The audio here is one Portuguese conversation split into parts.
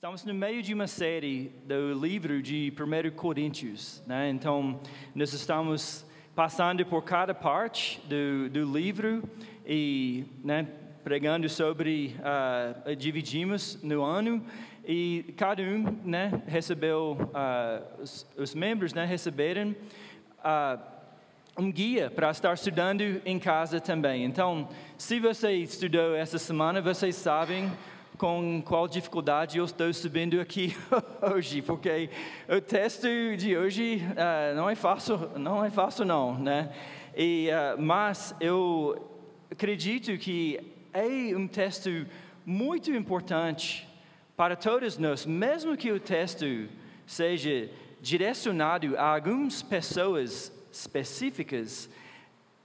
Estamos no meio de uma série do livro de 1 Coríntios, né? Então, nós estamos passando por cada parte do, do livro e né, pregando sobre, uh, dividimos no ano e cada um né, recebeu, uh, os, os, membros né, receberam uh, um guia para estar estudando em casa também. Então, se você estudou essa semana, vocês sabem com qual dificuldade eu estou subindo aqui hoje, porque o texto de hoje uh, não é fácil, não é fácil não, né? E, uh, mas eu acredito que é um texto muito importante para todos nós, mesmo que o texto seja direcionado a algumas pessoas específicas,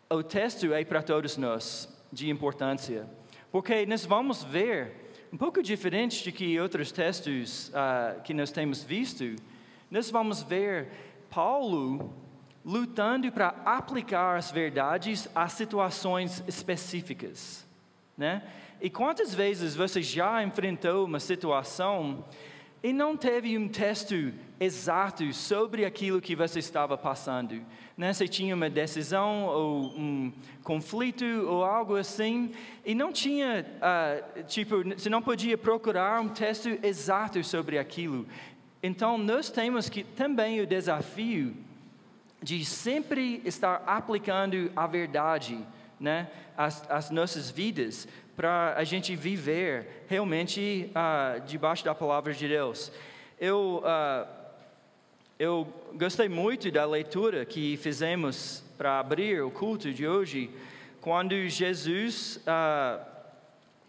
o texto é para todos nós de importância, porque nós vamos ver um pouco diferente de que outros textos uh, que nós temos visto, nós vamos ver Paulo lutando para aplicar as verdades a situações específicas, né? E quantas vezes você já enfrentou uma situação e não teve um texto exato sobre aquilo que você estava passando. Né? Você tinha uma decisão ou um conflito ou algo assim, e não tinha, uh, tipo, você não podia procurar um texto exato sobre aquilo. Então, nós temos que também o desafio de sempre estar aplicando a verdade né, às, nossas vidas, para a gente viver realmente uh, debaixo da palavra de Deus. Eu, uh, eu gostei muito da leitura que fizemos para abrir o culto de hoje, quando Jesus uh,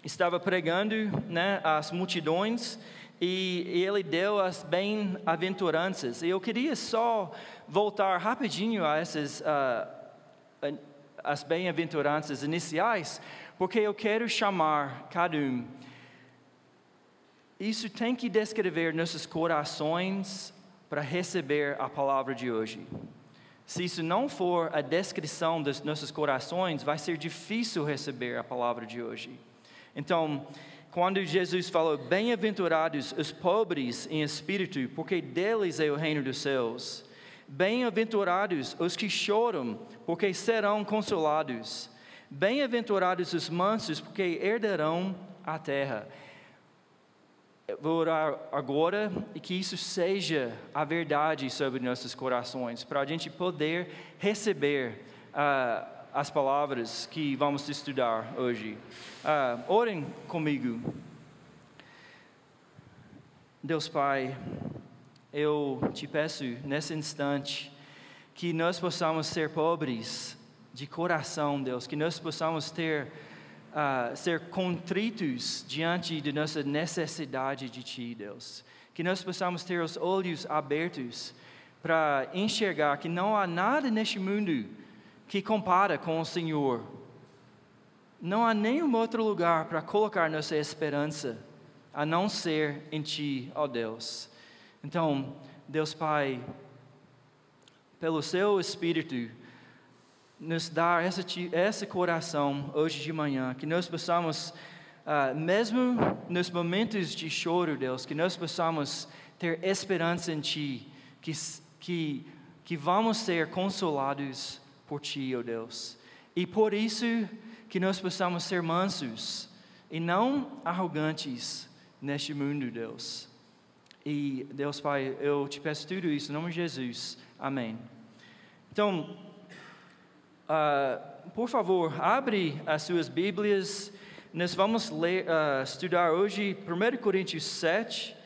estava pregando né, às multidões e, e ele deu as bem-aventuranças. E eu queria só voltar rapidinho a essas as bem-aventuranças iniciais, porque eu quero chamar cada um. Isso tem que descrever nossos corações para receber a palavra de hoje. Se isso não for a descrição dos nossos corações, vai ser difícil receber a palavra de hoje. Então, quando Jesus falou: Bem-aventurados os pobres em espírito, porque deles é o reino dos céus. Bem-aventurados os que choram, porque serão consolados. Bem-aventurados os mansos, porque herdarão a terra. Vou orar agora e que isso seja a verdade sobre nossos corações, para a gente poder receber uh, as palavras que vamos estudar hoje. Uh, orem comigo. Deus Pai, eu te peço nesse instante que nós possamos ser pobres de coração, Deus, que nós possamos ter, uh, ser contritos diante de nossa necessidade de Ti, Deus. Que nós possamos ter os olhos abertos para enxergar que não há nada neste mundo que compara com o Senhor. Não há nenhum outro lugar para colocar nossa esperança a não ser em Ti, ó Deus. Então, Deus Pai, pelo Seu Espírito, nos dar esse coração hoje de manhã, que nós possamos, uh, mesmo nos momentos de choro, Deus, que nós possamos ter esperança em Ti, que, que, que vamos ser consolados por Ti, ó oh Deus. E por isso que nós possamos ser mansos e não arrogantes neste mundo, Deus. E Deus Pai, eu te peço tudo isso em nome de Jesus. Amém. Então, Uh, por favor, abre as suas Bíblias. Nós vamos ler, uh, estudar hoje 1 Coríntios 7,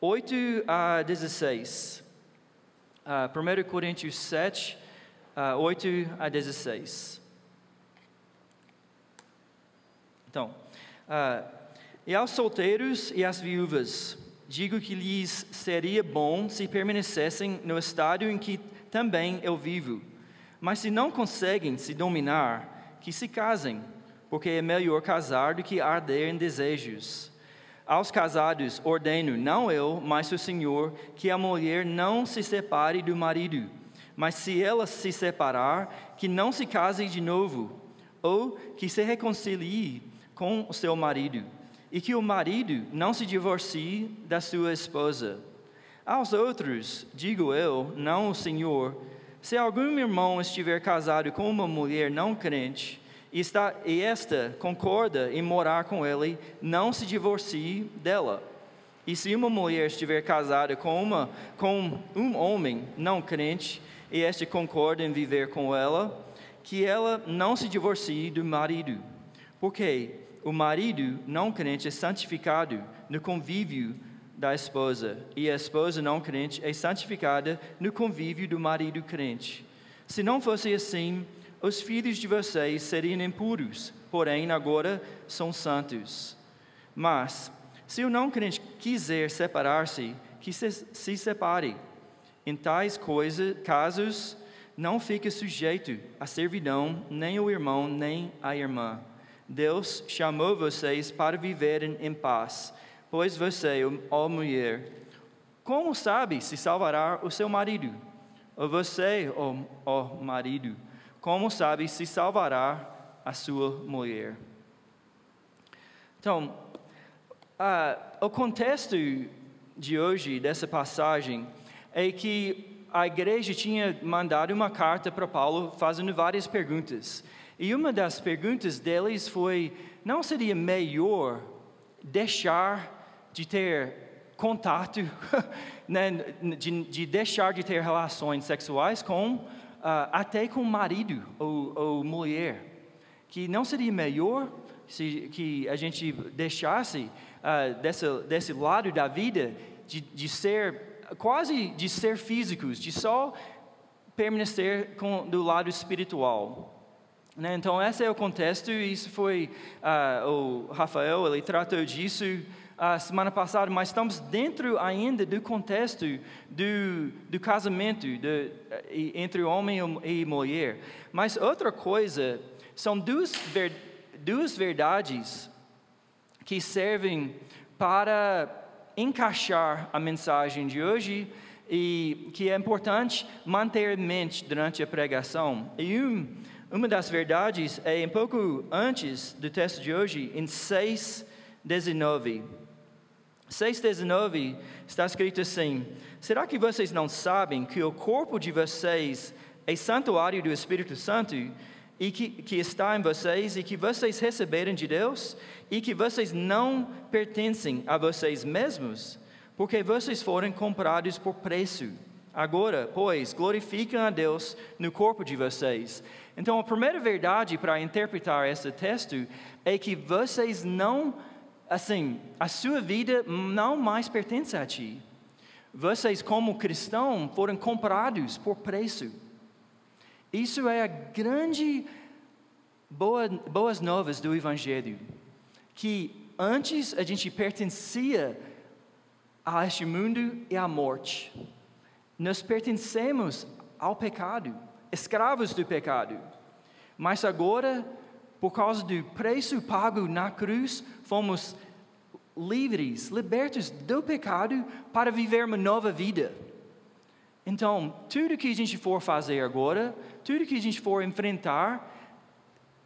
8 a 16. Uh, 1 Coríntios 7, uh, 8 a 16. Então, uh, e aos solteiros e às viúvas, digo que lhes seria bom se permanecessem no estado em que também eu vivo mas se não conseguem se dominar, que se casem, porque é melhor casar do que arder em desejos. Aos casados ordeno, não eu, mas o Senhor, que a mulher não se separe do marido, mas se ela se separar, que não se case de novo, ou que se reconcilie com o seu marido. e que o marido não se divorcie da sua esposa. Aos outros, digo eu, não o Senhor, se algum irmão estiver casado com uma mulher não crente, e, está, e esta concorda em morar com ele, não se divorcie dela. E se uma mulher estiver casada com, uma, com um homem não crente, e este concorda em viver com ela, que ela não se divorcie do marido. Porque o marido não crente é santificado no convívio da esposa, e a esposa não crente é santificada no convívio do marido crente. Se não fosse assim, os filhos de vocês seriam impuros, porém agora são santos. Mas, se o não crente quiser separar-se, que se, se separe. Em tais coisas, casos, não fique sujeito à servidão, nem o irmão, nem a irmã. Deus chamou vocês para viverem em paz, pois você, ó mulher, como sabe se salvará o seu marido? Ou você, ó, ó marido, como sabe se salvará a sua mulher? Então, o contexto de hoje, dessa passagem, é que a igreja tinha mandado uma carta para Paulo fazendo várias perguntas. E uma das perguntas deles foi: não seria melhor deixar de ter contato, né, de, de, deixar de ter relações sexuais com uh, até com marido ou, ou, mulher? Que não seria melhor se que a gente deixasse uh, desse, desse lado da vida de, de ser quase de ser físicos, de só permanecer com, do lado espiritual. Né? Então, esse é o contexto, isso foi, uh, o Rafael, ele tratou disso a semana passada, mas estamos dentro ainda do contexto do, do casamento de, entre homem e mulher. Mas outra coisa, são duas, ver, duas verdades que servem para encaixar a mensagem de hoje e que é importante manter em mente durante a pregação. E um, uma das verdades é um pouco antes do texto de hoje, em 6:19. 6:19 está escrito assim: Será que vocês não sabem que o corpo de vocês é santuário do Espírito Santo e que, que está em vocês e que vocês receberam de Deus e que vocês não pertencem a vocês mesmos, porque vocês foram comprados por preço. Agora, pois, glorificam a Deus no corpo de vocês. Então, a primeira verdade para interpretar esse texto é que vocês não, assim, a sua vida não mais pertence a ti. Vocês, como cristãos, foram comprados por preço. Isso é a grande boa, boas novas do Evangelho. Que antes a gente pertencia a este mundo e à morte. Nós pertencemos ao pecado, escravos do pecado. Mas agora, por causa do preço pago na cruz, fomos livres, libertos do pecado para viver uma nova vida. Então, tudo que a gente for fazer agora, tudo que a gente for enfrentar,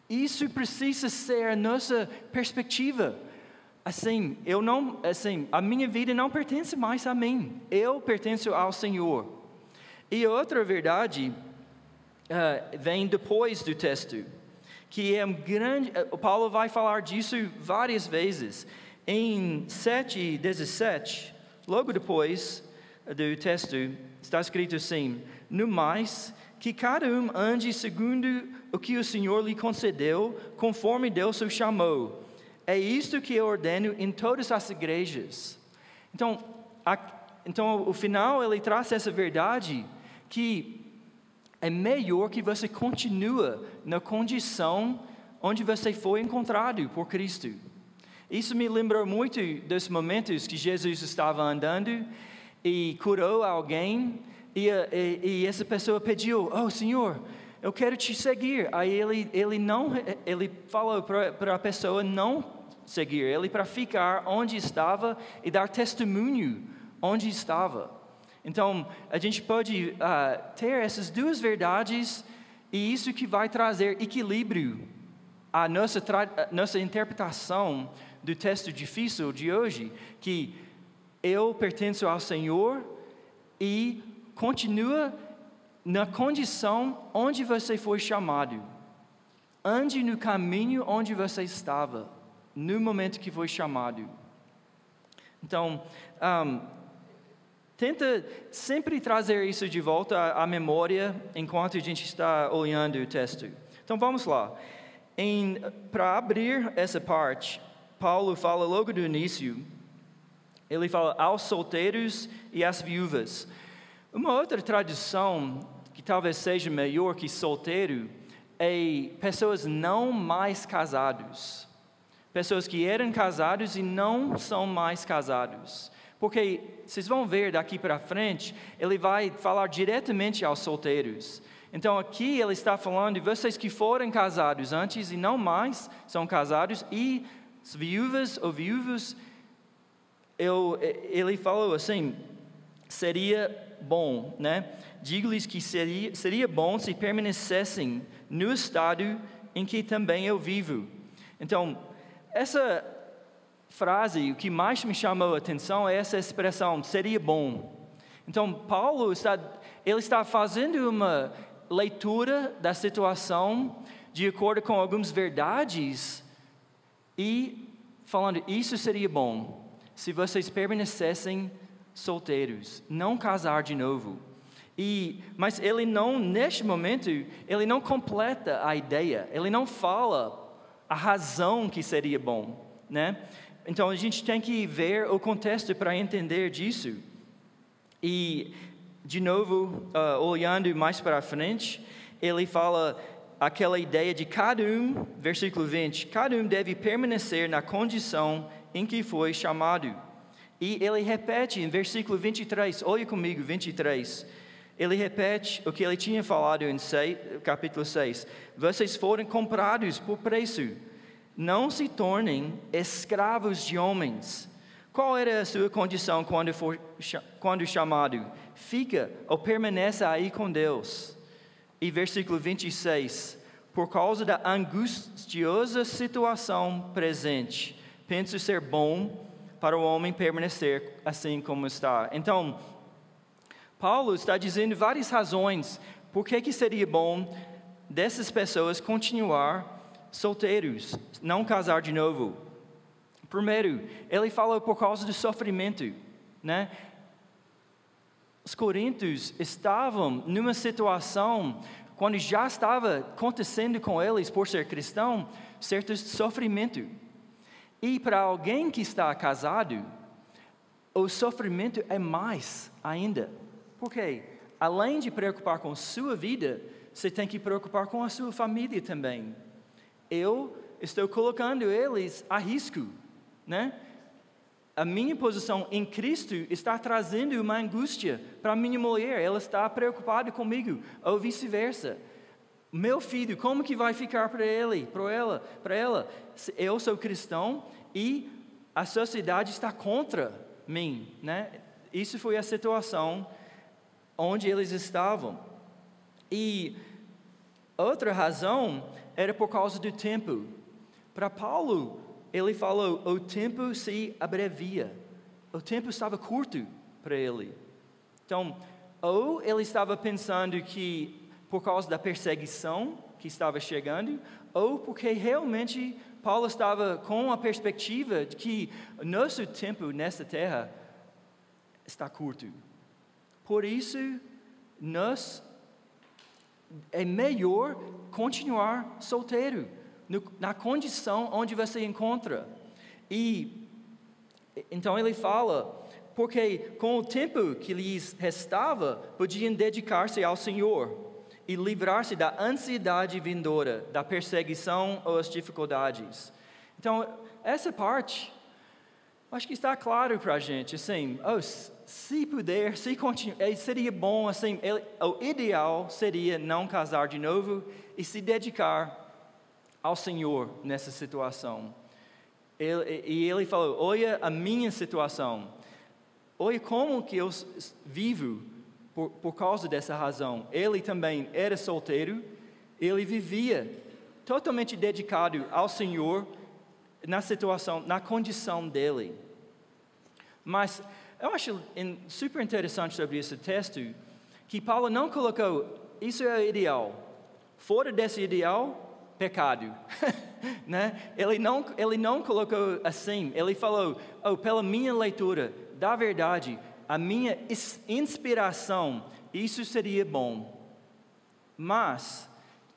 isso precisa ser a nossa perspectiva. Assim, eu não, assim, a minha vida não pertence mais a mim. Eu pertenço ao Senhor. E outra verdade uh, vem depois do texto, que é um grande. Uh, Paulo vai falar disso várias vezes. Em 7 17, logo depois do texto, está escrito assim: No mais, que cada um ande segundo o que o Senhor lhe concedeu, conforme Deus o chamou. É isto que eu ordeno em todas as igrejas. Então, a, então o final ele traz essa verdade que é melhor que você continue na condição onde você foi encontrado por Cristo. Isso me lembrou muito dos momentos que Jesus estava andando e curou alguém, e, e, e essa pessoa pediu: Oh, Senhor, eu quero te seguir. Aí ele, ele, não, ele falou para a pessoa não seguir, ele para ficar onde estava e dar testemunho onde estava. Então, a gente pode uh, ter essas duas verdades e isso que vai trazer equilíbrio à nossa, nossa interpretação do texto difícil de hoje, que eu pertenço ao Senhor e continua na condição onde você foi chamado. Ande no caminho onde você estava, no momento que foi chamado. Então, um, tenta sempre trazer isso de volta à, memória enquanto a gente está olhando o texto. Então vamos lá. Para abrir essa parte, Paulo fala logo do início, ele fala aos solteiros e às viúvas. Uma outra tradição que talvez seja melhor que solteiro é pessoas não mais casados. Pessoas que eram casados e não são mais casados. Porque vocês vão ver daqui para frente, ele vai falar diretamente aos solteiros. Então aqui ele está falando de vocês que foram casados antes e não mais são casados, e viúvas ou viúvos, eu, ele falou assim: seria bom, né? Digo-lhes que seria, seria bom se permanecessem no estado em que também eu vivo. Então, essa frase, o que mais me chamou a atenção é essa expressão, seria bom. Então, Paulo está, ele está fazendo uma leitura da situação de acordo com algumas verdades e falando, isso seria bom se vocês permanecessem solteiros, não casar de novo. E, mas ele não, neste momento, ele não completa a ideia, ele não fala a razão que seria bom, né? Então a gente tem que ver o contexto para entender disso. E, de novo, uh, olhando mais para frente, ele fala aquela ideia de cada um, versículo 20, cada um deve permanecer na condição em que foi chamado. E ele repete em versículo 23, olhe comigo, 23 ele repete o que ele tinha falado em capítulo 6. Vocês foram comprados por preço. Não se tornem escravos de homens. Qual era a sua condição quando, for, quando chamado? Fica ou permaneça aí com Deus. E versículo 26. Por causa da angustiosa situação presente, penso ser bom para o homem permanecer assim como está. Então, Paulo está dizendo várias razões por que, que seria bom dessas pessoas continuar solteiros, não casar de novo. Primeiro, ele fala por causa do sofrimento, né? Os coríntios estavam numa situação quando já estava acontecendo com eles por ser cristão, certo sofrimento. E para alguém que está casado, o sofrimento é mais ainda. Porque além de preocupar com sua vida, você tem que preocupar com a sua família também. Eu estou colocando eles a risco, né? A minha posição em Cristo está trazendo uma angústia para minha mulher, ela está preocupada comigo, ou vice-versa. Meu filho, como que vai ficar para ele, para ela, para ela? Eu sou cristão e a sociedade está contra mim, né? Isso foi a situação onde eles estavam. E outra razão era por causa do tempo. Para Paulo, ele falou: o tempo se abrevia, o tempo estava curto para ele. Então, ou ele estava pensando que por causa da perseguição que estava chegando, ou porque realmente Paulo estava com a perspectiva de que nosso tempo nesta terra está curto. Por isso, nós é melhor continuar solteiro, no, na condição onde você encontra. E então ele fala, porque com o tempo que lhes restava, podiam dedicar-se ao Senhor e livrar-se da ansiedade vindoura, da perseguição ou as dificuldades. Então, essa parte, acho que está claro para a gente, assim, oh, se puder, se continuar, eh, seria bom, assim, ele, o ideal seria não casar de novo e se dedicar ao Senhor nessa situação. Ele, e ele falou: Olha a minha situação, olha como que eu vivo por, por causa dessa razão. Ele também era solteiro, ele vivia totalmente dedicado ao Senhor na situação, na condição dele. Mas eu acho super interessante sobre esse texto que Paulo não colocou isso é ideal. Fora desse ideal, pecado. né? ele, não, ele não colocou assim, ele falou, oh, pela minha leitura da verdade, a minha inspiração, isso seria bom. Mas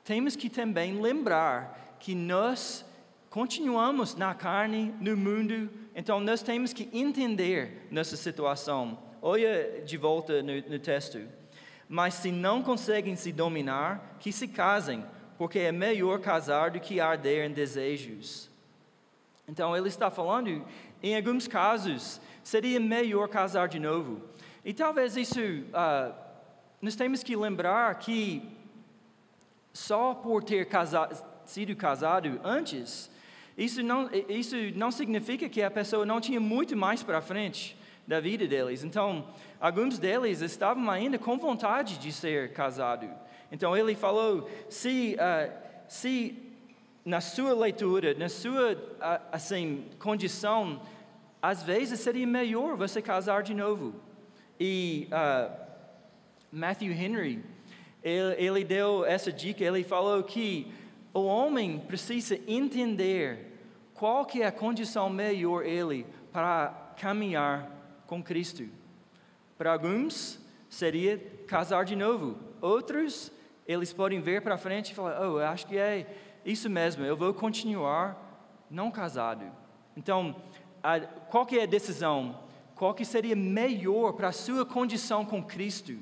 temos que também lembrar que nós continuamos na carne, no mundo, então nós temos que entender nossa situação. Olha de volta no, no texto. Mas se não conseguem se dominar, que se casem, porque é melhor casar do que arder em desejos. Então ele está falando, em alguns casos, seria melhor casar de novo. E talvez isso, uh, nós temos que lembrar que só por ter sido casado antes, isso não, isso não significa que a pessoa não tinha muito mais para frente da vida deles. Então, alguns deles estavam ainda com vontade de ser casado. Então, ele falou: se, uh, se na sua leitura, na sua uh, assim, condição, às vezes seria melhor você casar de novo. E uh, Matthew Henry, ele, ele deu essa dica, ele falou que o homem precisa entender qual que é a condição melhor ele para caminhar com Cristo. Para alguns seria casar de novo. Outros, eles podem ver para frente e falar: "Oh, eu acho que é isso mesmo, eu vou continuar não casado". Então, a, qual que é a decisão? Qual que seria melhor para a sua condição com Cristo?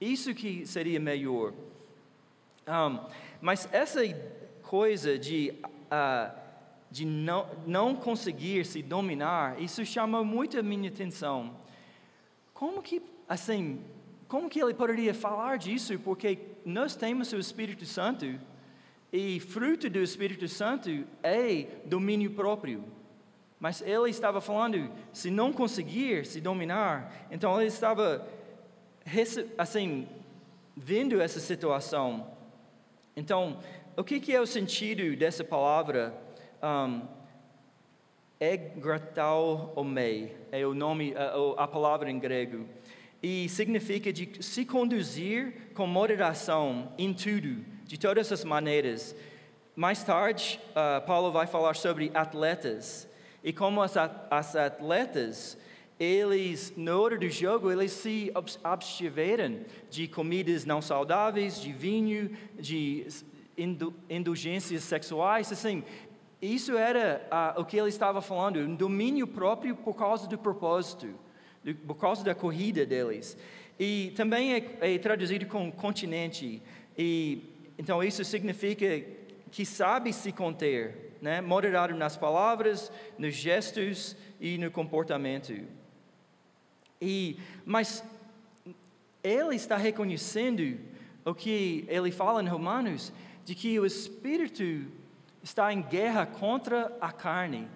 Isso que seria melhor. Um, mas essa coisa de, uh, de não, não conseguir se dominar, isso chama muito a minha atenção. Como que, assim, como que ele poderia falar disso? Porque nós temos o Espírito Santo e fruto do Espírito Santo é domínio próprio. Mas ele estava falando, se não conseguir se dominar, então ele estava, assim, vendo essa situação. Então, o que, que é o sentido dessa palavra? Um, Egratalomei é o nome, a, a palavra em grego. E significa de se conduzir com moderação em tudo, de todas as maneiras. Mais tarde, uh, Paulo vai falar sobre atletas. E como as, as atletas, eles, na hora do jogo, eles se abstiveram de comidas não saudáveis, de vinho, de indulgências sexuais, assim, isso era ah, o que ele estava falando, um domínio próprio por causa do propósito, por causa da corrida deles. E também é, é traduzido com continente. E então isso significa que sabe se conter, né? moderado nas palavras, nos gestos e no comportamento. E mas ele está reconhecendo o que ele fala em Romanos de que o Espírito está em guerra contra a carne.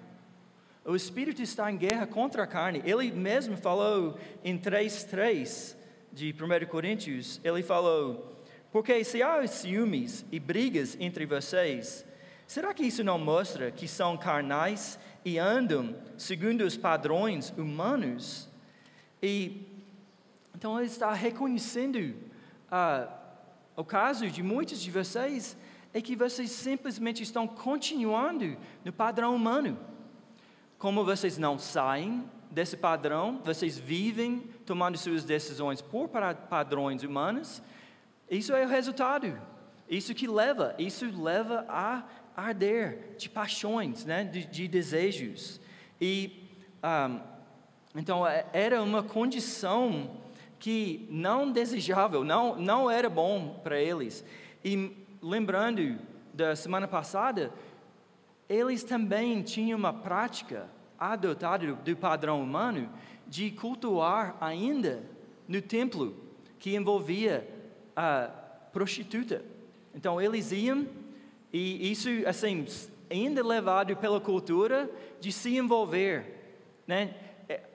O Espírito está em guerra contra a carne. Ele mesmo falou em 3,3 de 1 Coríntios: ele falou, porque se há ciúmes e brigas entre vocês, será que isso não mostra que são carnais e andam segundo os padrões humanos? E então ele está reconhecendo uh, o caso de muitos de vocês é que vocês simplesmente estão continuando no padrão humano. Como vocês não saem desse padrão, vocês vivem tomando suas decisões por padrões humanos, isso é o resultado. Isso que leva, isso leva a arder de paixões, né? de, de desejos. E um, então é, era uma condição que não desejável, não, não era bom para eles. E lembrando da semana passada, eles também tinham uma prática adotada do padrão humano de cultuar ainda no templo, que envolvia a prostituta. Então eles iam, e isso, assim, ainda levado pela cultura de se envolver. Né?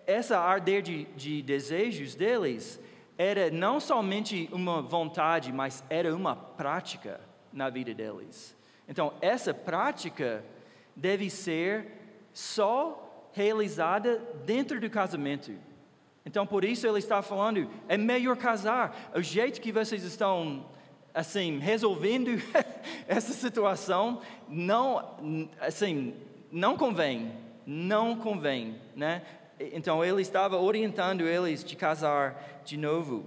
Essa arder de, de desejos deles era não somente uma vontade, mas era uma prática na vida deles. Então, essa prática deve ser só realizada dentro do casamento. Então, por isso ele está falando, é melhor casar. O jeito que vocês estão assim resolvendo essa situação não assim não convém, não convém, né? Então ele estava orientando eles de casar de novo.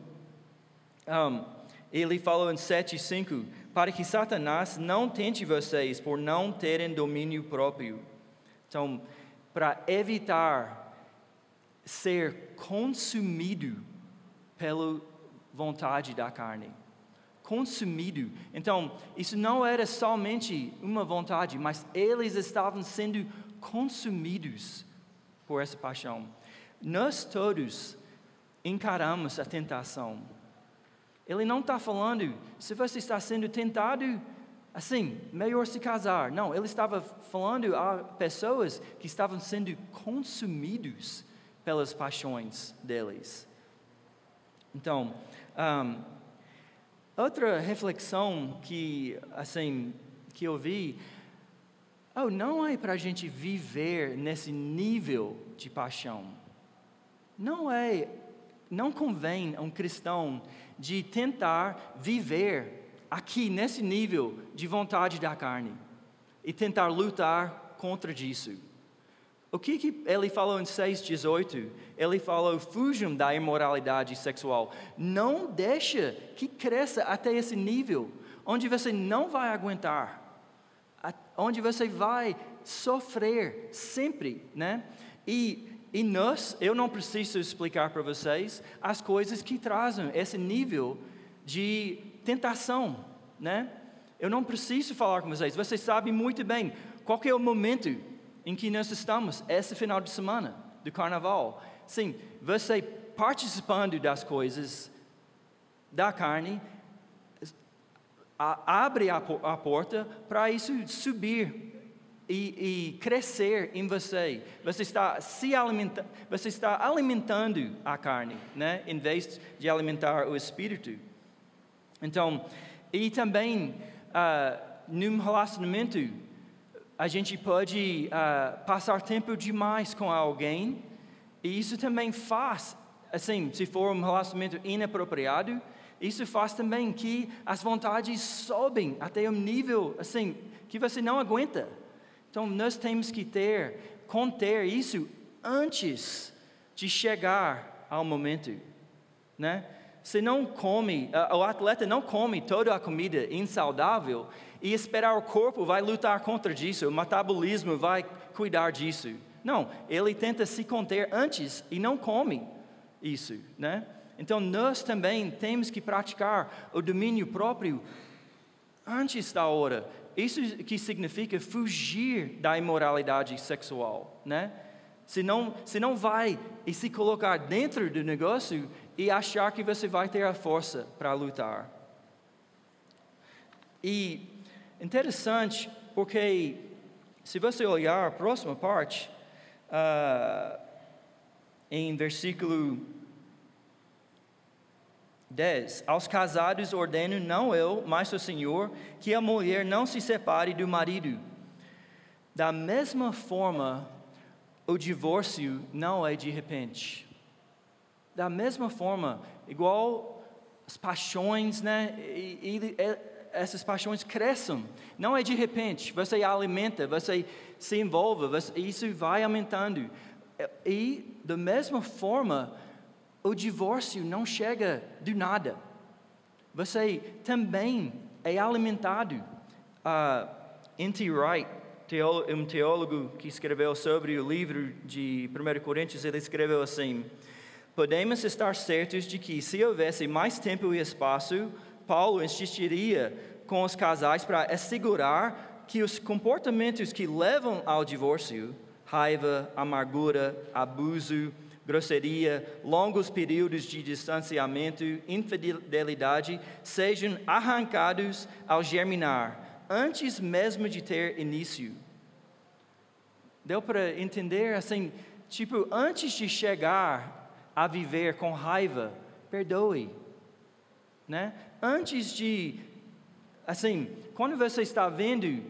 Um, ele falou em 7:5 para que Satanás não tente vocês por não terem domínio próprio. Então, para evitar ser consumido pela vontade da carne. Consumido. Então, isso não era somente uma vontade, mas eles estavam sendo consumidos por essa paixão. Nós todos encaramos a tentação. Ele não está falando, se você está sendo tentado, assim, melhor se casar. Não, ele estava falando a pessoas que estavam sendo consumidos pelas paixões deles. Então, um, outra reflexão que, assim, que eu vi, oh, não é para a gente viver nesse nível de paixão. Não é, não convém a um cristão de tentar viver aqui nesse nível de vontade da carne e tentar lutar contra isso. O que, que ele falou em 6,18? Ele falou: fujam da imoralidade sexual. Não deixa que cresça até esse nível, onde você não vai aguentar, onde você vai sofrer sempre, né? E, e nós, eu não preciso explicar para vocês as coisas que trazem esse nível de tentação, né? Eu não preciso falar com vocês, vocês sabem muito bem qual é o momento em que nós estamos esse final de semana do carnaval. Sim, você participando das coisas da carne, abre a, a porta para isso subir e, e, crescer em você. Você está se alimentando, você está alimentando a carne, né? Em vez de alimentar o espírito. Então, e também uh, num relacionamento a gente pode uh, passar tempo demais com alguém, e isso também faz, assim, se for um relacionamento inapropriado, isso faz também que as vontades sobem até um nível, assim, que você não aguenta. Então, nós temos que ter, conter isso antes de chegar ao momento, né? Você não come, o atleta não come toda a comida insaudável e esperar o corpo vai lutar contra isso, o metabolismo vai cuidar disso. Não, ele tenta se conter antes e não come isso, né? Então nós também temos que praticar o domínio próprio antes da hora. Isso que significa fugir da imoralidade sexual, né? Se não, se não vai e se colocar dentro do negócio e achar que você vai ter a força para lutar. E interessante, porque se você olhar a próxima parte, uh, em versículo 10: Aos casados ordeno, não eu, mas o Senhor, que a mulher não se separe do marido. Da mesma forma, o divórcio não é de repente. Da mesma forma, igual as paixões, né? E, e, essas paixões crescem. Não é de repente, você alimenta, você se envolve, você, isso vai aumentando. E, da mesma forma, o divórcio não chega do nada. Você também é alimentado. Uh, N.T. Wright, um teólogo que escreveu sobre o livro de 1 Coríntios, ele escreveu assim: Podemos estar certos de que, se houvesse mais tempo e espaço, Paulo insistiria com os casais para assegurar que os comportamentos que levam ao divórcio raiva, amargura, abuso, grosseria, longos períodos de distanciamento, infidelidade sejam arrancados ao germinar, antes mesmo de ter início. Deu para entender assim, tipo, antes de chegar a viver com raiva, perdoe. Né? Antes de, assim, quando você está vendo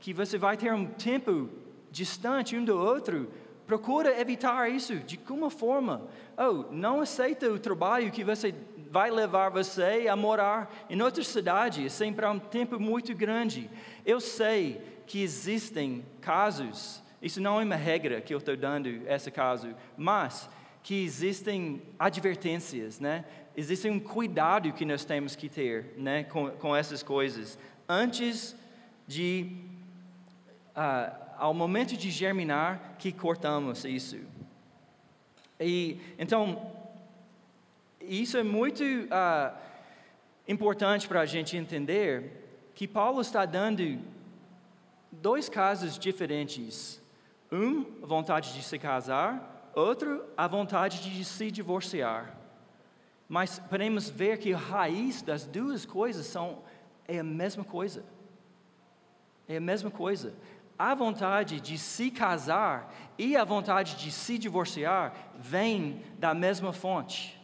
que você vai ter um tempo distante um do outro, procura evitar isso de alguma forma. Oh, não aceita o trabalho que você vai levar você a morar em outra cidade, sem para um tempo muito grande. Eu sei que existem casos, isso não é uma regra que eu estou dando esse caso, mas que existem advertências, né? Existe um cuidado que nós temos que ter, né, com, com essas coisas antes de uh, ao momento de germinar que cortamos isso. E então isso é muito uh, importante para a gente entender que Paulo está dando dois casos diferentes. Um, a vontade de se casar, outro, a vontade de se divorciar. Mas podemos ver que a raiz das duas coisas são é a mesma coisa. É a mesma coisa. A vontade de se casar e a vontade de se divorciar vêm da mesma fonte.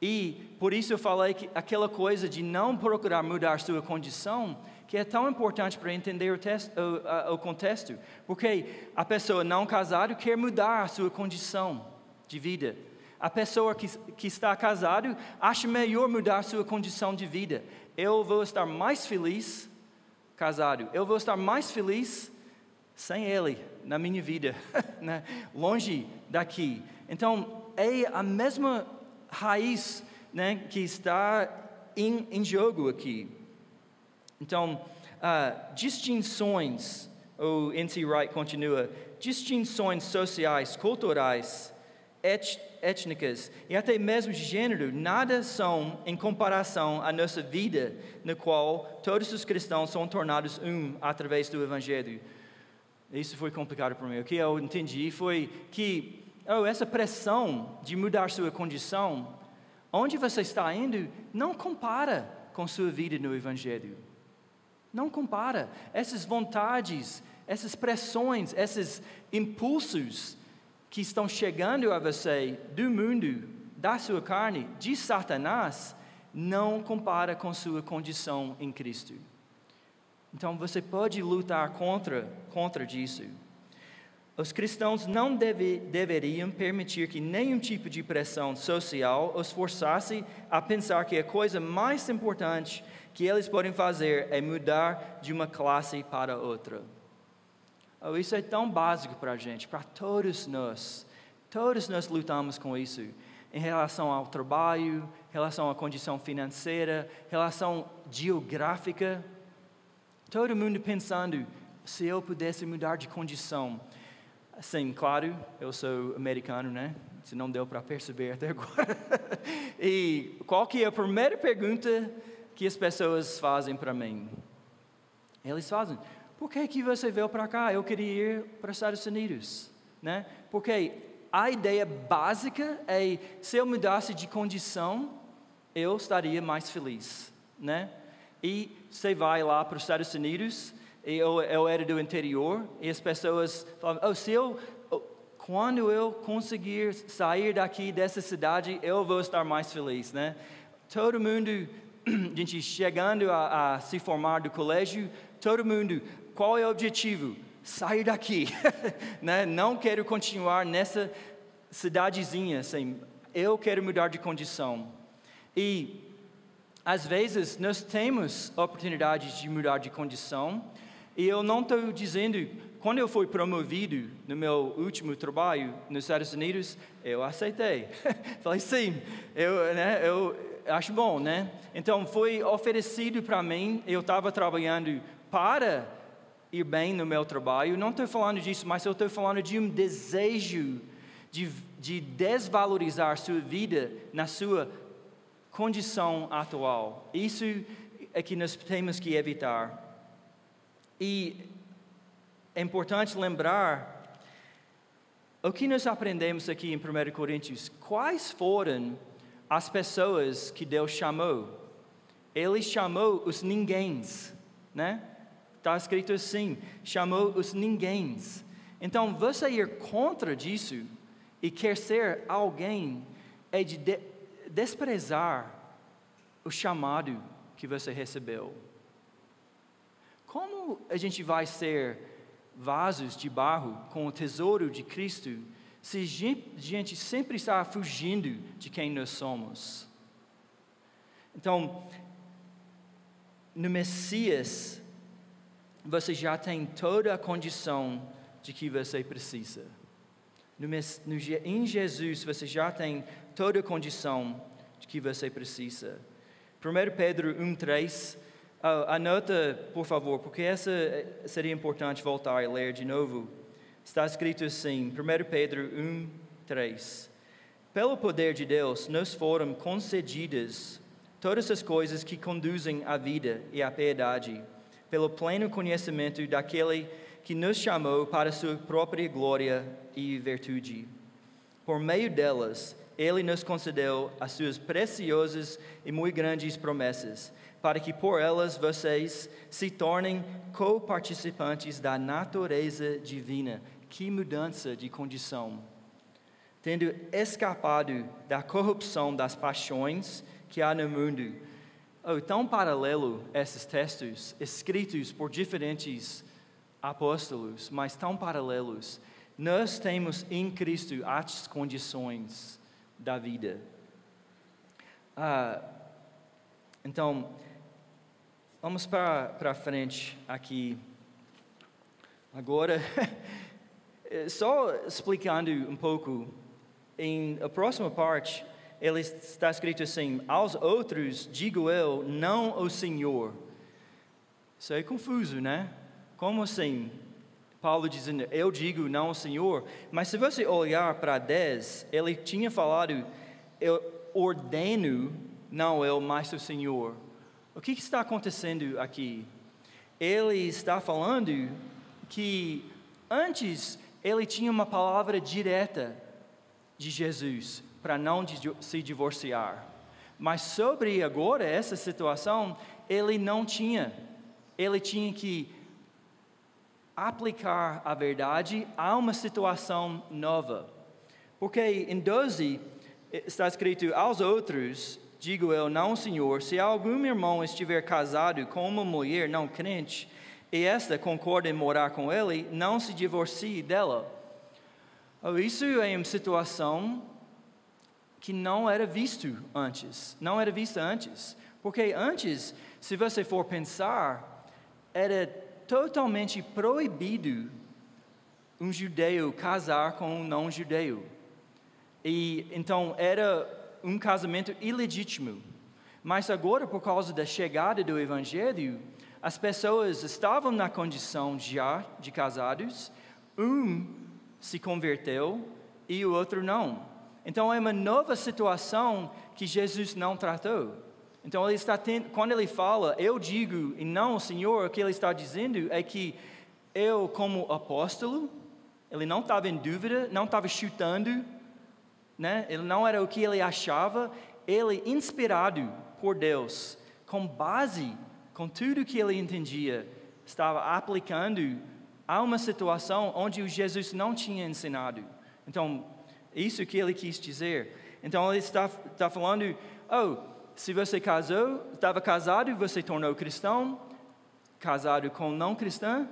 E por isso eu falei que aquela coisa de não procurar mudar sua condição, que é tão importante para entender o, texto, o, o contexto, porque a pessoa não casada quer mudar sua condição de vida. A pessoa que, que está casado acha melhor mudar sua condição de vida. Eu vou estar mais feliz casado. Eu vou estar mais feliz sem ele na minha vida, né? longe daqui. Então é a mesma raiz né, que está em, em jogo aqui. Então, uh, distinções, o N.T. Wright continua, distinções sociais, culturais, et, étnicas e até mesmo de gênero, nada são em comparação à nossa vida, na qual todos os cristãos são tornados um através do Evangelho. Isso foi complicado para mim. O que eu entendi foi que oh, essa pressão de mudar sua condição, onde você está indo, não compara com sua vida no Evangelho. Não compara. Essas vontades, essas pressões, esses impulsos que estão chegando a você do mundo, da sua carne, de Satanás, não compara com sua condição em Cristo. Então você pode lutar contra, contra disso. Os cristãos não deve, deveriam permitir que nenhum tipo de pressão social os forçasse a pensar que a coisa mais importante que eles podem fazer é mudar de uma classe para outra. Oh, isso é tão básico para a gente, para todos nós. Todos nós lutamos com isso em relação ao trabalho, relação à condição financeira, relação geográfica. Todo mundo pensando, se eu pudesse mudar de condição, Sim, claro, eu sou americano, né? Se não deu para perceber até agora. e qual que é a primeira pergunta que as pessoas fazem para mim? Eles fazem, por que, que você veio para cá? Eu queria ir para os Estados Unidos, né? Porque a ideia básica é, se eu mudasse de condição, eu estaria mais feliz, né? E você vai lá para os Estados Unidos, eu, eu era do interior, e as pessoas falavam, oh, se eu, oh, quando eu conseguir sair daqui dessa cidade, eu vou estar mais feliz, né? Todo mundo, a gente chegando a, a se formar do colégio, todo mundo, qual é o objetivo? Sair daqui, né? Não quero continuar nessa cidadezinha, assim, eu quero mudar de condição. E às vezes nós temos oportunidades de mudar de condição, e eu não estou dizendo, quando eu fui promovido no meu último trabalho nos Estados Unidos, eu aceitei. Falei, sim, eu, né, eu acho bom, né? Então foi oferecido para mim, eu estava trabalhando para ir bem no meu trabalho. Não estou falando disso, mas eu estou falando de um desejo de, de desvalorizar sua vida na sua condição atual. Isso é que nós temos que evitar. E é importante lembrar o que nós aprendemos aqui em 1 Coríntios. Quais foram as pessoas que Deus chamou? Ele chamou os ninguéms, né? Está escrito assim: chamou os ninguéms. Então, você ir contra disso e quer ser alguém é de, de desprezar o chamado que você recebeu. Como a gente vai ser vasos de barro com o tesouro de Cristo, se a gente sempre está fugindo de quem nós somos. Então, no Messias, você já tem toda a condição de que você precisa. No, em Jesus, você já tem toda a condição de que você precisa. 1 Pedro 1,3. Uh, anota, por favor, porque essa eh, seria importante voltar e ler de novo. Está escrito assim, 1 Pedro 1, 3. Pelo poder de Deus, nos foram concedidas todas as coisas que conduzem à vida e à piedade, pelo pleno conhecimento daquele que nos chamou para sua própria glória e virtude. Por meio delas, ele nos concedeu as suas preciosas e muito grandes promessas, para que por elas vocês se tornem co-participantes da natureza divina. Que mudança de condição! Tendo escapado da corrupção das paixões que há no mundo. Oh, tão paralelo esses textos, escritos por diferentes apóstolos, mas tão paralelos. Nós temos em Cristo as condições da vida. Ah, então, vamos para, frente aqui. Agora, só explicando um pouco, em a próxima parte, ele está escrito assim: aos outros digo eu, não o Senhor. Isso é confuso, né? Como assim? Paulo dizendo, eu digo não o Senhor. Mas se você olhar para 10, ele tinha falado, eu ordeno, não eu, mas o Senhor. O que está acontecendo aqui? Ele está falando que antes ele tinha uma palavra direta de Jesus para não se divorciar. Mas sobre agora essa situação, ele não tinha. Ele tinha que aplicar a verdade a uma situação nova. Porque em 12 está escrito: aos outros, digo eu, não, Senhor, se algum irmão estiver casado com uma mulher não crente, e esta concorda em morar com ele, não se divorcie dela. Oh, isso é uma situação que não era visto antes, não era vista antes, porque antes, se você for pensar, era totalmente proibido um judeu casar com um não judeu. E então era um casamento ilegítimo. Mas agora, por causa da chegada do evangelho, as pessoas estavam na condição já de casados, um se converteu e o outro não. Então é uma nova situação que Jesus não tratou. Então ele está tendo, quando ele fala, eu digo e não Senhor, o que ele está dizendo é que eu, como apóstolo, ele não estava em dúvida, não estava chutando, né? ele não era o que ele achava, ele, inspirado por Deus, com base, com tudo que ele entendia, estava aplicando a uma situação onde o Jesus não tinha ensinado. Então, isso que ele quis dizer. Então, ele está, está falando, oh, se você casou, estava casado e você tornou cristão, casado com não cristã,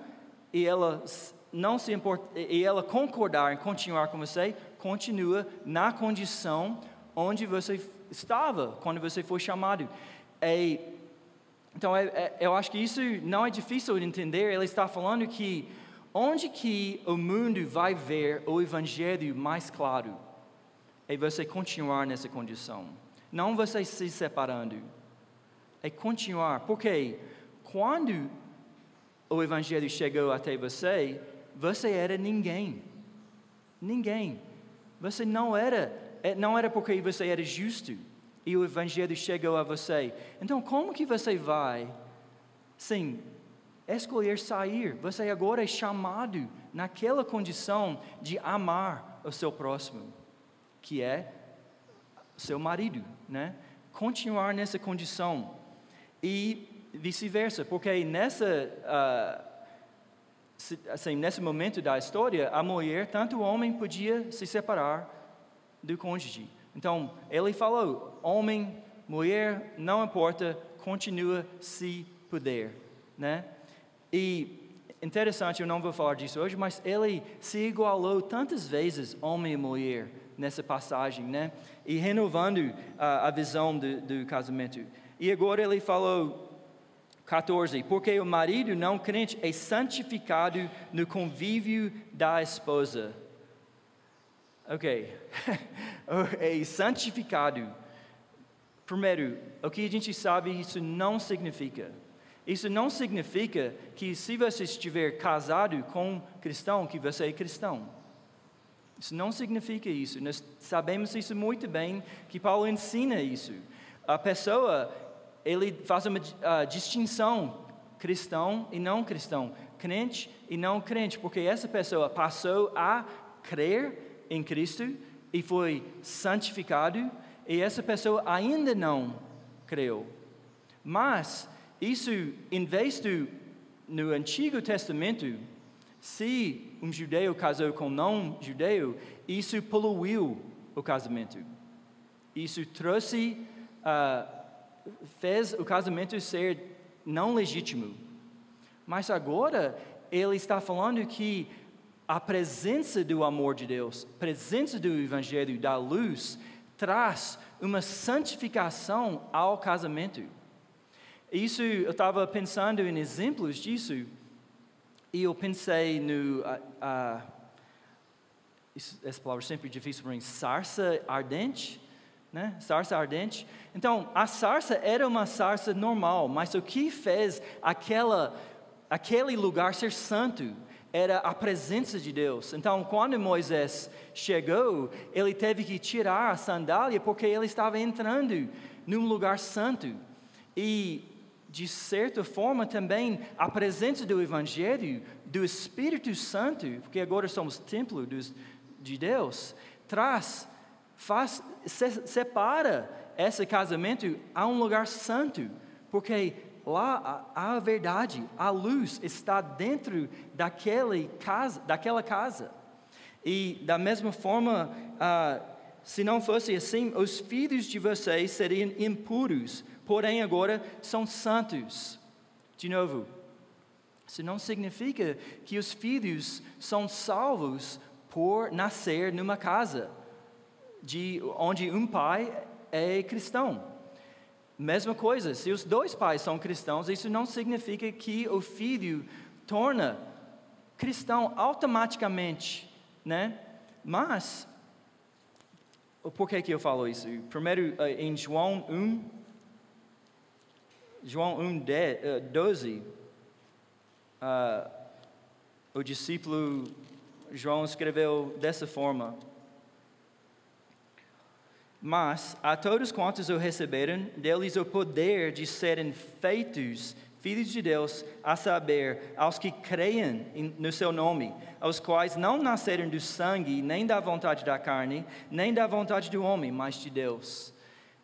e ela não se importa, e ela concordar em continuar com você, continua na condição onde você estava quando você foi chamado. É, então, é, é, eu acho que isso não é difícil de entender. Ele está falando que onde que o mundo vai ver o evangelho mais claro é você continuar nessa condição não você se separando, é continuar. Porque quando o Evangelho chegou até você, você era ninguém. Ninguém. Você não era, é, não era porque você era justo e o Evangelho chegou a você. Então, como que você vai, sim, escolher sair? Você agora é chamado naquela condição de amar o seu próximo, que é seu marido, né? Continuar nessa condição e vice-versa, porque nessa uh, assim, nesse momento da história, a mulher, tanto o homem podia se separar do cônjuge. Então, ele falou: homem, mulher, não importa, continua se puder, né? E interessante, eu não vou falar disso hoje, mas ele se igualou tantas vezes, homem e mulher, nessa passagem, né? E renovando a, a visão do, do casamento. E agora ele falou 14. Porque o marido não crente é santificado no convívio da esposa. Ok. é santificado. Primeiro, o que a gente sabe, isso não significa. Isso não significa que se você estiver casado com um cristão, que você é cristão. Isso não significa isso. Nós sabemos isso muito bem, que Paulo ensina isso. A pessoa ele faz uma uh, distinção cristão e não cristão, crente e não crente, porque essa pessoa passou a crer em Cristo e foi santificado, e essa pessoa ainda não creu. Mas isso, em vez do no Antigo Testamento, se um judeu casou com não judeu, isso poluiu o casamento. Isso trouxe uh, fez o casamento ser não legítimo. Mas agora ele está falando que a presença do amor de Deus, presença do Evangelho, da luz, traz uma santificação ao casamento. Isso eu estava pensando em exemplos disso e eu pensei no uh, uh, essa palavra é sempre difícil para mim, sarça ardente né? Sarça ardente. Então, a sarça era uma sarça normal, mas o que fez aquela, aquele lugar ser santo era a presença de Deus. Então, quando Moisés chegou, ele teve que tirar a sandália porque ele estava entrando num lugar santo. E, de certa forma, também a presença do Evangelho, do Espírito Santo, porque agora somos templo de Deus, traz faz, se, separa esse casamento a um lugar santo, porque lá a, a verdade, a luz está dentro daquele casa, daquela casa. E da mesma forma, ah, se não fosse assim, os filhos de vocês seriam impuros, porém agora são santos. De novo, isso não significa que os filhos são salvos por nascer numa casa de onde um pai é cristão. Mesma coisa, se os dois pais são cristãos, isso não significa que o filho torna cristão automaticamente, né? Mas, por que, que eu falo isso? Primeiro, eh, em João 1, João 1, 12, uh, o discípulo João escreveu dessa forma: mas a todos quantos o receberam, deles o poder de serem feitos filhos de Deus, a saber, aos que creem no seu nome, aos quais não nasceram do sangue, nem da vontade da carne, nem da vontade do homem, mas de Deus.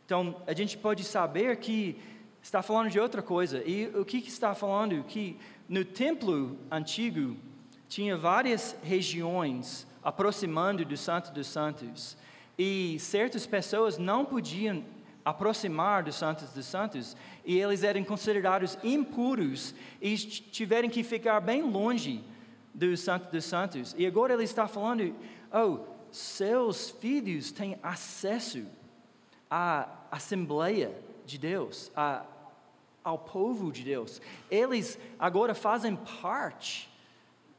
Então, a gente pode saber que está falando de outra coisa. E o que, está falando? Que no templo antigo tinha várias regiões aproximando do Santo dos Santos. E certas pessoas não podiam aproximar dos santos dos santos e eles eram considerados impuros e tiveram que ficar bem longe dos santos dos santos. E agora ele está falando, oh, seus filhos têm acesso à Assembleia de Deus, a, ao povo de Deus. Eles agora fazem parte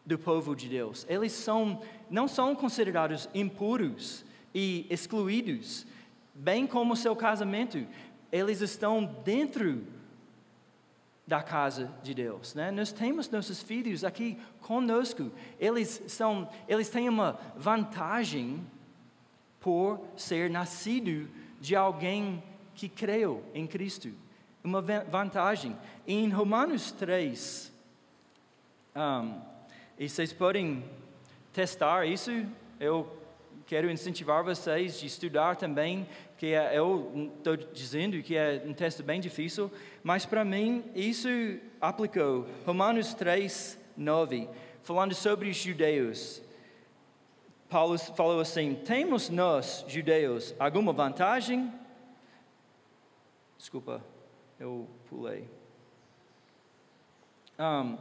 do povo de Deus. Eles são, não são considerados impuros e excluídos, bem como seu casamento, eles estão dentro da casa de Deus, né? Nós temos nossos filhos aqui conosco. Eles são, eles têm uma vantagem por ser nascido de alguém que creu em Cristo. Uma vantagem. Em Romanos 3, um, e vocês podem testar isso, eu quero incentivar vocês de estudar também, que é, eu estou dizendo que é um texto bem difícil, mas para mim isso aplicou. Romanos 3, 9, falando sobre os judeus. Paulo falou assim: Temos nós, judeus, alguma vantagem? Desculpa, eu pulei. Um,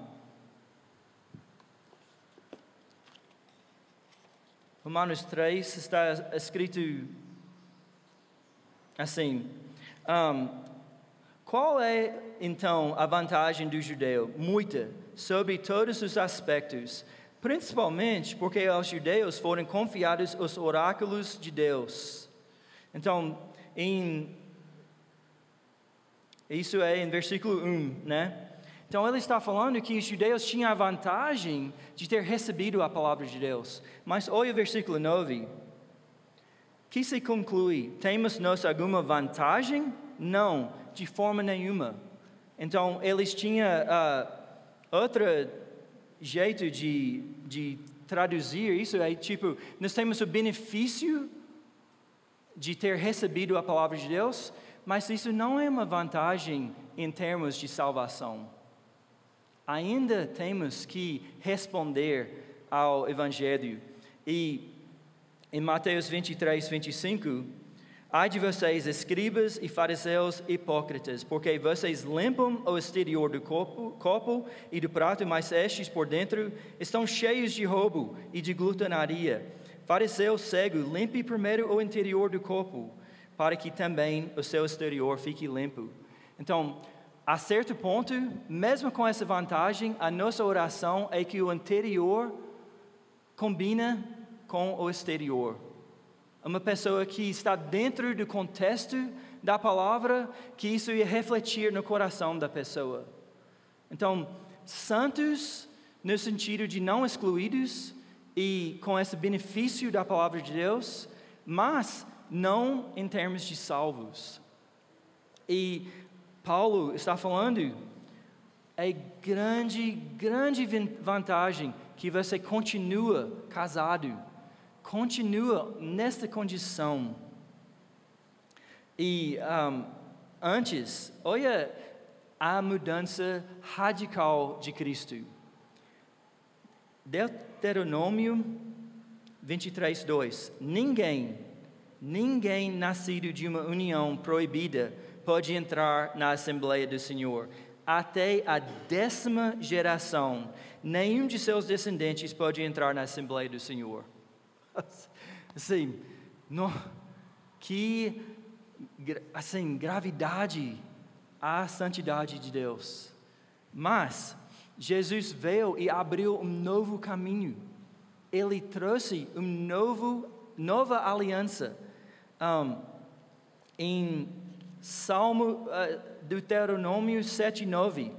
Romanos 3 está escrito assim: um, Qual é então a vantagem do judeu? Muita, sobre todos os aspectos, principalmente porque aos judeus foram confiados os oráculos de Deus. Então, em isso é em versículo 1, né? Então ele está falando que os judeus tinham a vantagem de ter recebido a palavra de Deus. Mas olha o versículo 9. Que se conclui? Temos nós alguma vantagem? Não, de forma nenhuma. Então eles tinham uh, outro jeito de, de traduzir isso, é tipo, nós temos o benefício de ter recebido a palavra de Deus, mas isso não é uma vantagem em termos de salvação ainda temos que responder ao Evangelho. E em Mateus 23, 25, Ai de vocês, escribas e fariseus hipócritas, porque vocês limpam o exterior do copo, copo e do prato, mas estes por dentro estão cheios de roubo e de glutanaria. Fariseu cego, limpe primeiro o interior do copo, para que também o seu exterior fique limpo. Então, a certo ponto, mesmo com essa vantagem, a nossa oração é que o interior combina com o exterior. Uma pessoa que está dentro do contexto da palavra, que isso ia refletir no coração da pessoa. Então, santos no sentido de não excluídos e com esse benefício da palavra de Deus, mas não em termos de salvos. E Paulo está falando é grande, grande vantagem que você continua casado, continua nesta condição. E um, antes, olha a mudança radical de Cristo. Deuteronômio 23, 2: Ninguém, ninguém nascido de uma união proibida pode entrar na Assembleia do Senhor. Até a décima geração, nenhum de seus descendentes pode entrar na Assembleia do Senhor. Assim, no, que assim, gravidade à santidade de Deus. Mas Jesus veio e abriu um novo caminho. Ele trouxe uma nova aliança. Um, em Salmo uh, Deuteronômio 7, 9.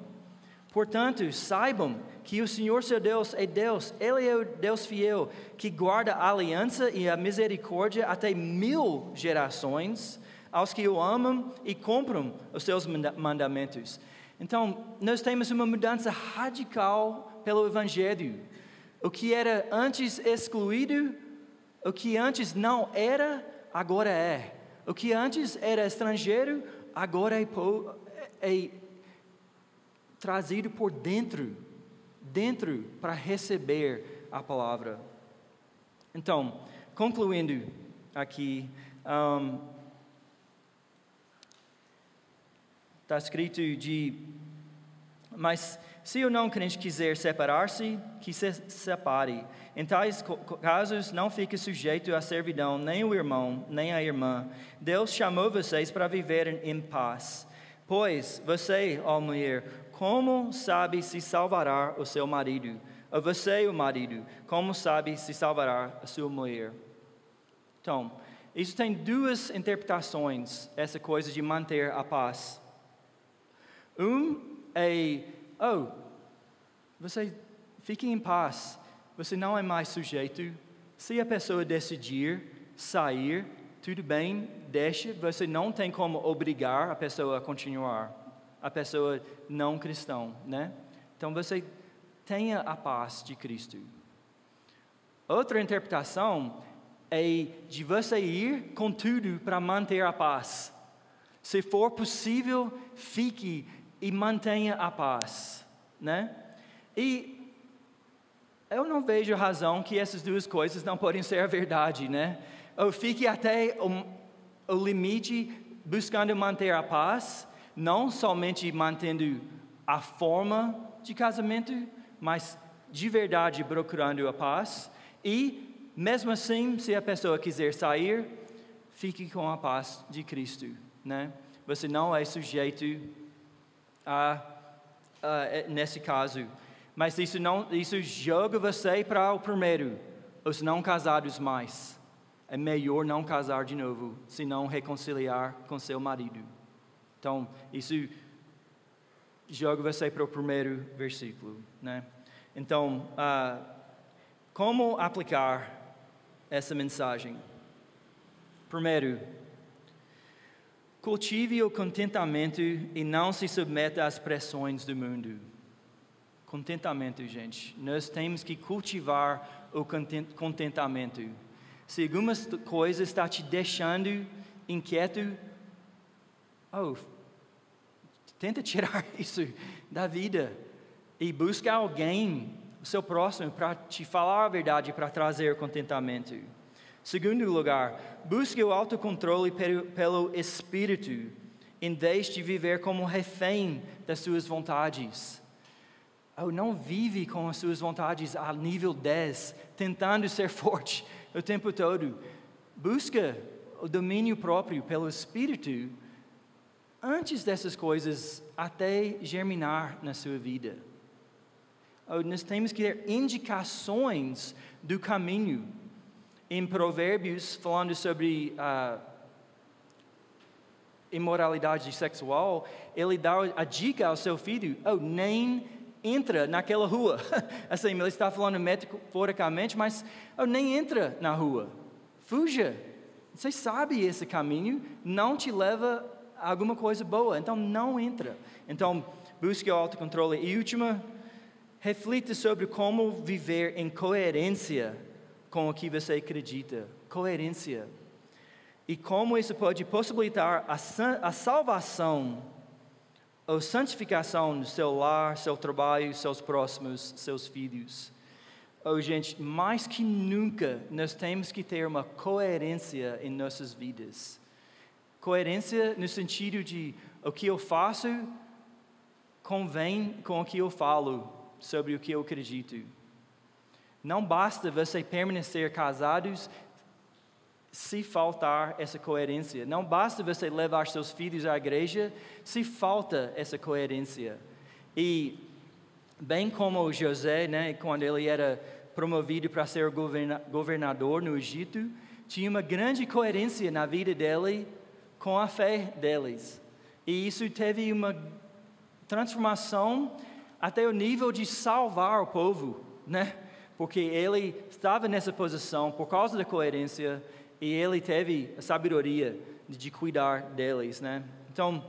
Portanto, saibam que o Senhor seu Deus é Deus, Ele é o Deus fiel, que guarda a aliança e a misericórdia até mil gerações aos que o amam e compram os seus mandamentos. Então, nós temos uma mudança radical pelo Evangelho. O que era antes excluído, o que antes não era, agora é. O que antes era estrangeiro, agora é, é, trazido por dentro, dentro para receber a palavra. Então, concluindo aqui, um, está escrito de, mas se o não crente quiser separar-se, que se separe. Em tais casos, não fique sujeito à servidão, nem o irmão, nem a irmã. Deus chamou vocês para viverem em paz. Pois você, ó mulher, como sabe se salvará o seu marido? Ou você, o marido, como sabe se salvará a sua mulher? Então, isso tem duas interpretações, essa coisa de manter a paz. Um é oh, você fique em paz, você não é mais sujeito. Se a pessoa decidir sair, tudo bem, deixe, você não tem como obrigar a pessoa a continuar, a pessoa não cristã, né? Então você tenha a paz de Cristo. Outra interpretação é de você ir com tudo para manter a paz. Se for possível, fique e mantenha a paz, né? E eu não vejo razão que essas duas coisas não podem ser a verdade, né? Ou fique até o, o limite buscando manter a paz, não somente mantendo a forma de casamento, mas de verdade procurando a paz e mesmo assim, se a pessoa quiser sair, fique com a paz de Cristo, né? Você não é sujeito a, a nesse caso, mas isso não, isso joga você para o primeiro, os não casados mais. É melhor não casar de novo, se não reconciliar com seu marido. Então, isso joga você para o primeiro versículo, né? Então, uh, como aplicar essa mensagem? Primeiro, cultive o contentamento e não se submeta às pressões do mundo. Contentamento, gente. Nós temos que cultivar o contentamento. Se alguma coisa está te deixando inquieto, oh, tenta tirar isso da vida e busca alguém, o seu próximo, para te falar a verdade, para trazer contentamento. Segundo lugar, busque o autocontrole pelo Espírito, em vez de viver como refém das suas vontades. Ou não vive com as suas vontades a nível 10, tentando ser forte o tempo todo. Busca o domínio próprio pelo Espírito antes dessas coisas até germinar na sua vida. Nós temos que ter indicações do caminho em Provérbios, falando sobre a imoralidade sexual, ele dá a dica ao seu filho: oh, nem entra naquela rua. assim, ele está falando metaforicamente, mas oh, nem entra na rua. Fuja. Você sabe esse caminho, não te leva a alguma coisa boa, então não entra. Então, busque o autocontrole. E última, reflita sobre como viver em coerência com o que você acredita. Coerência. E como isso pode possibilitar a, a salvação ou santificação no seu lar, seu trabalho, seus próximos, seus filhos. Oh, gente, mais que nunca nós temos que ter uma coerência em nossas vidas. Coerência no sentido de o que eu faço convém com o que eu falo sobre o que eu acredito. Não basta você permanecer casados se faltar essa coerência. Não basta você levar seus filhos à igreja se falta essa coerência. E bem como José, né, quando ele era promovido para ser governador no Egito, tinha uma grande coerência na vida dele com a fé deles. E isso teve uma transformação até o nível de salvar o povo, né? Porque ele estava nessa posição por causa da coerência e ele teve a sabedoria de cuidar deles, né? Então,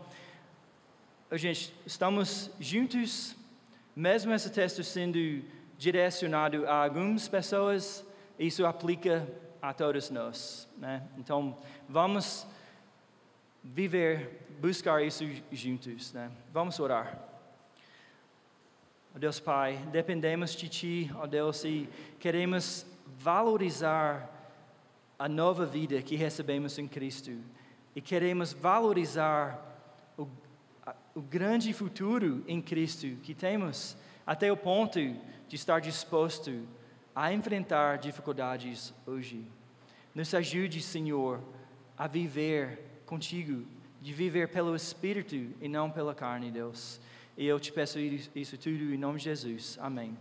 gente, estamos juntos, mesmo esse texto sendo direcionado a algumas pessoas, isso aplica a todos nós, né? Então, vamos viver, buscar isso juntos, né? Vamos orar. Ó Deus Pai, dependemos de Ti, ó Deus, e queremos valorizar a nova vida que recebemos em Cristo. E queremos valorizar o, o grande futuro em Cristo que temos, até o ponto de estar disposto a enfrentar dificuldades hoje. Nos ajude, Senhor, a viver contigo, de viver pelo Espírito e não pela carne, Deus. E eu te peço isso tudo em nome de Jesus. Amém.